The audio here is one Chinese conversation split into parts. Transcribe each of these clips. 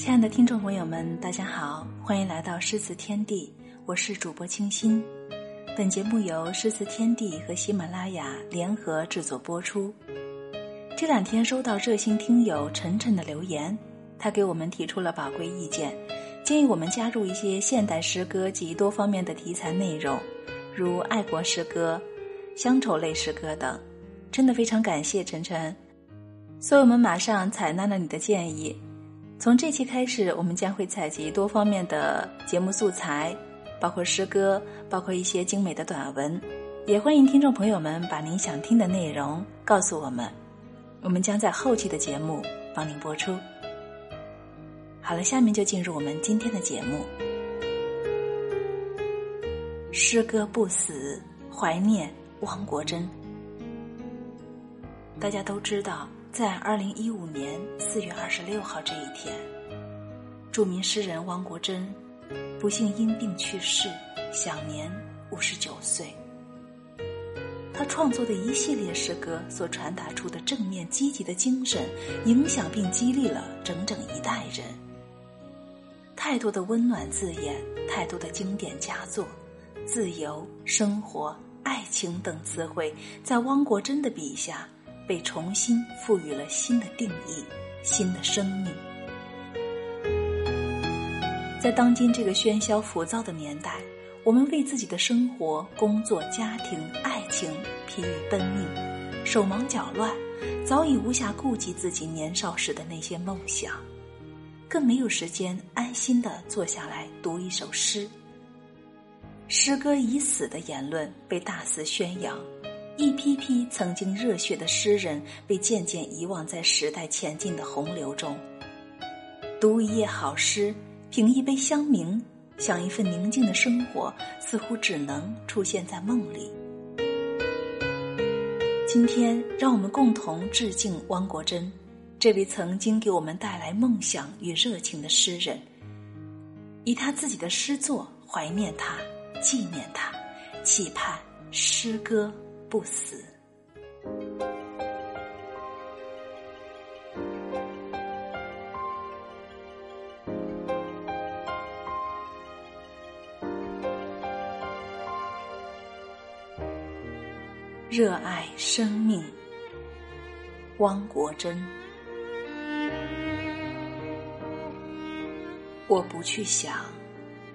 亲爱的听众朋友们，大家好，欢迎来到诗词天地，我是主播清新。本节目由诗词天地和喜马拉雅联合制作播出。这两天收到热心听友晨晨的留言，他给我们提出了宝贵意见，建议我们加入一些现代诗歌及多方面的题材内容，如爱国诗歌、乡愁类诗歌等。真的非常感谢晨晨，所以我们马上采纳了你的建议。从这期开始，我们将会采集多方面的节目素材，包括诗歌，包括一些精美的短文，也欢迎听众朋友们把您想听的内容告诉我们，我们将在后期的节目帮您播出。好了，下面就进入我们今天的节目。诗歌不死，怀念汪国真。大家都知道。在二零一五年四月二十六号这一天，著名诗人汪国真不幸因病去世，享年五十九岁。他创作的一系列诗歌所传达出的正面积极的精神，影响并激励了整整一代人。太多的温暖字眼，太多的经典佳作，自由、生活、爱情等词汇，在汪国真的笔下。被重新赋予了新的定义，新的生命。在当今这个喧嚣浮躁的年代，我们为自己的生活、工作、家庭、爱情疲于奔命，手忙脚乱，早已无暇顾及自己年少时的那些梦想，更没有时间安心的坐下来读一首诗。诗歌已死的言论被大肆宣扬。一批批曾经热血的诗人被渐渐遗忘在时代前进的洪流中。读一页好诗，品一杯香茗，享一份宁静的生活，似乎只能出现在梦里。今天，让我们共同致敬汪国真，这位曾经给我们带来梦想与热情的诗人。以他自己的诗作怀念他，纪念他，期盼诗歌。不死，热爱生命。汪国真，我不去想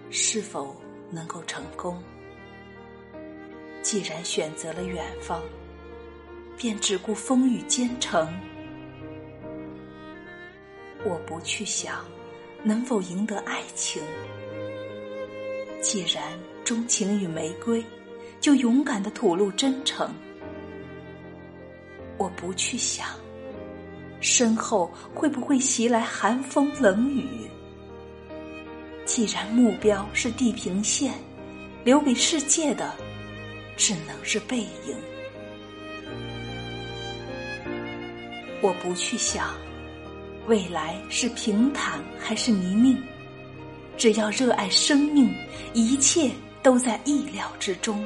是否能够成功。既然选择了远方，便只顾风雨兼程。我不去想能否赢得爱情。既然钟情于玫瑰，就勇敢的吐露真诚。我不去想身后会不会袭来寒风冷雨。既然目标是地平线，留给世界的。只能是背影。我不去想未来是平坦还是泥泞，只要热爱生命，一切都在意料之中。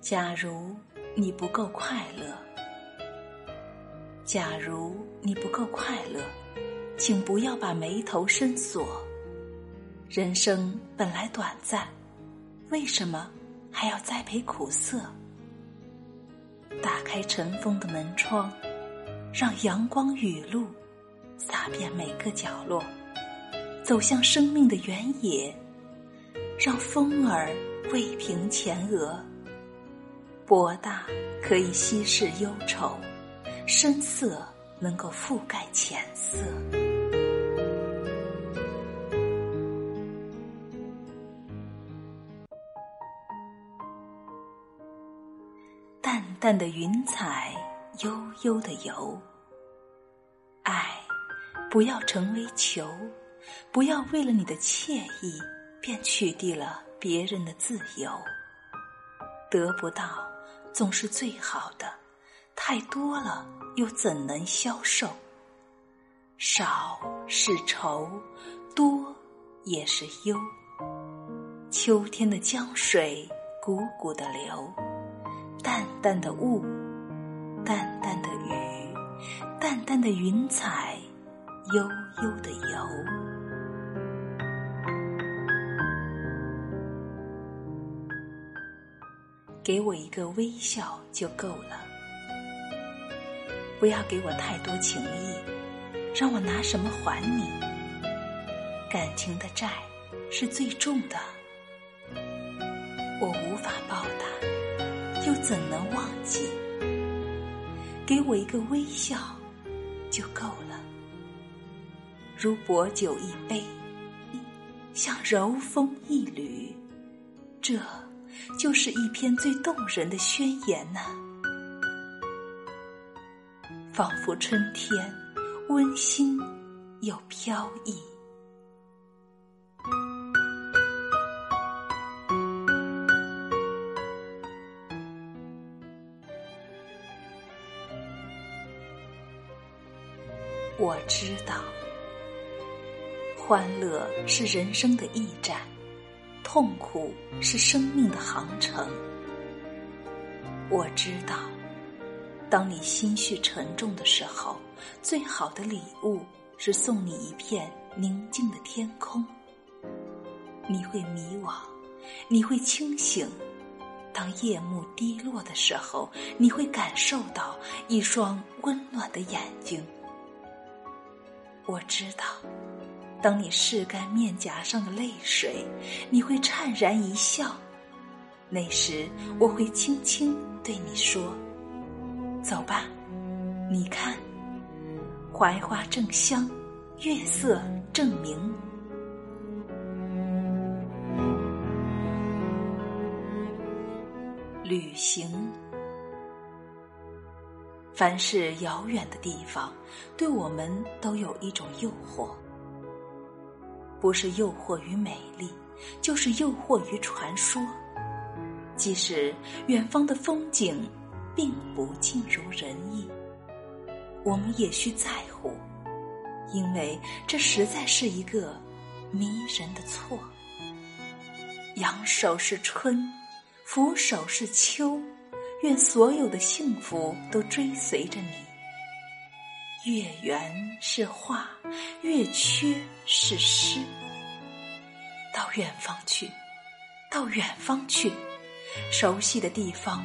假如你不够快乐。假如你不够快乐，请不要把眉头深锁。人生本来短暂，为什么还要栽培苦涩？打开尘封的门窗，让阳光雨露洒遍每个角落。走向生命的原野，让风儿慰平前额。博大可以稀释忧愁。深色能够覆盖浅色，淡淡的云彩，悠悠的游。爱，不要成为求，不要为了你的惬意，便取缔了别人的自由。得不到，总是最好的。太多了，又怎能消受？少是愁，多也是忧。秋天的江水汩汩的流，淡淡的雾，淡淡的雨，淡淡的云彩，悠悠的游。给我一个微笑就够了，不要给我太多情意，让我拿什么还你？感情的债是最重的。我无法报答，又怎能忘记？给我一个微笑就够了，如薄酒一杯，像柔风一缕，这就是一篇最动人的宣言呐！仿佛春天，温馨又飘逸。我知道，欢乐是人生的驿站，痛苦是生命的航程。我知道，当你心绪沉重的时候，最好的礼物是送你一片宁静的天空。你会迷惘，你会清醒。当夜幕低落的时候，你会感受到一双温暖的眼睛。我知道，当你拭干面颊上的泪水，你会灿然一笑。那时，我会轻轻对你说：“走吧，你看，槐花正香，月色正明。”旅行。凡是遥远的地方，对我们都有一种诱惑，不是诱惑于美丽，就是诱惑于传说。即使远方的风景并不尽如人意，我们也需在乎，因为这实在是一个迷人的错。扬手是春，俯首是秋。愿所有的幸福都追随着你。月圆是画，月缺是诗。到远方去，到远方去，熟悉的地方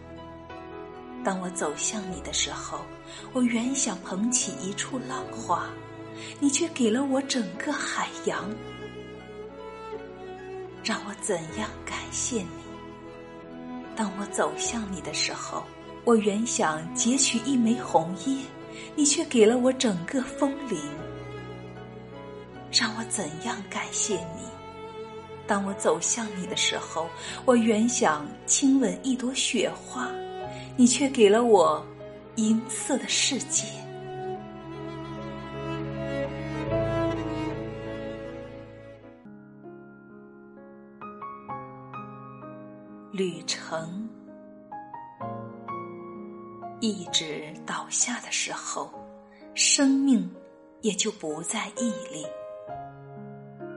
当我走向你的时候，我原想捧起一处浪花，你却给了我整个海洋。让我怎样感谢你？当我走向你的时候。我原想截取一枚红叶，你却给了我整个枫林。让我怎样感谢你？当我走向你的时候，我原想亲吻一朵雪花，你却给了我银色的世界。旅程。一直倒下的时候，生命也就不再屹立。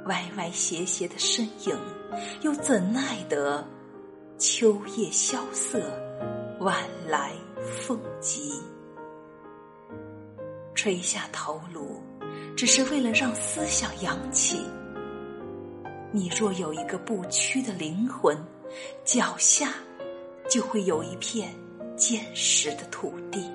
歪歪斜斜的身影，又怎奈得秋叶萧瑟，晚来风急？垂下头颅，只是为了让思想扬起。你若有一个不屈的灵魂，脚下就会有一片。坚实的土地，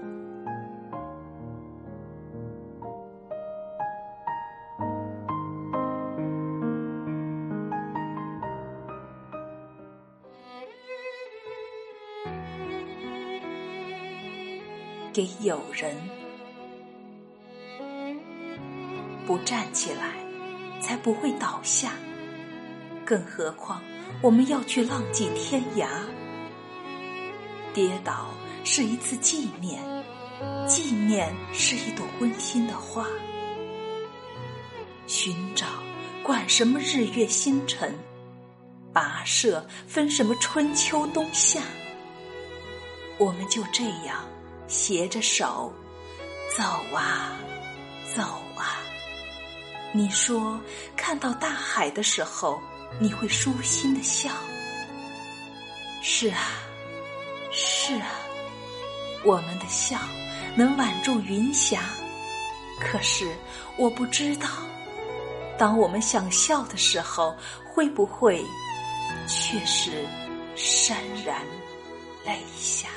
给友人不站起来，才不会倒下。更何况，我们要去浪迹天涯。跌倒是一次纪念，纪念是一朵温馨的花。寻找管什么日月星辰，跋涉分什么春秋冬夏。我们就这样携着手走啊走啊。你说看到大海的时候，你会舒心的笑。是啊，是啊，我们的笑能挽住云霞。可是我不知道，当我们想笑的时候，会不会却是潸然泪下？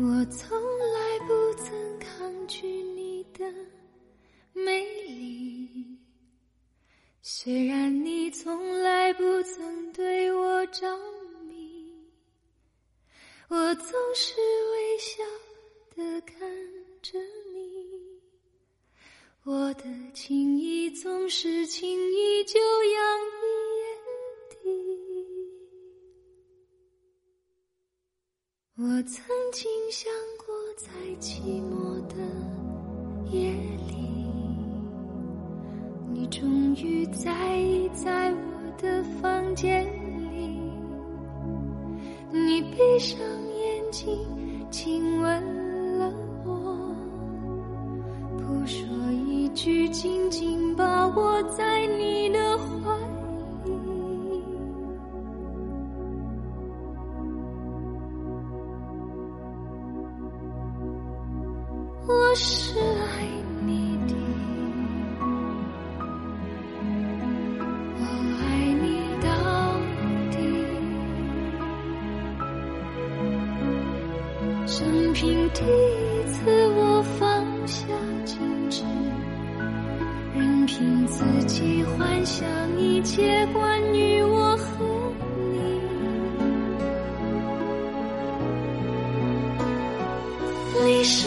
我从来不曾抗拒你的美丽，虽然你从来不曾对我着迷，我总是微笑的看着你，我的情意总是轻亲吻了我，不说一句，紧紧把我在你的生平第一次，我放下矜持，任凭自己幻想一切关于我和你。历史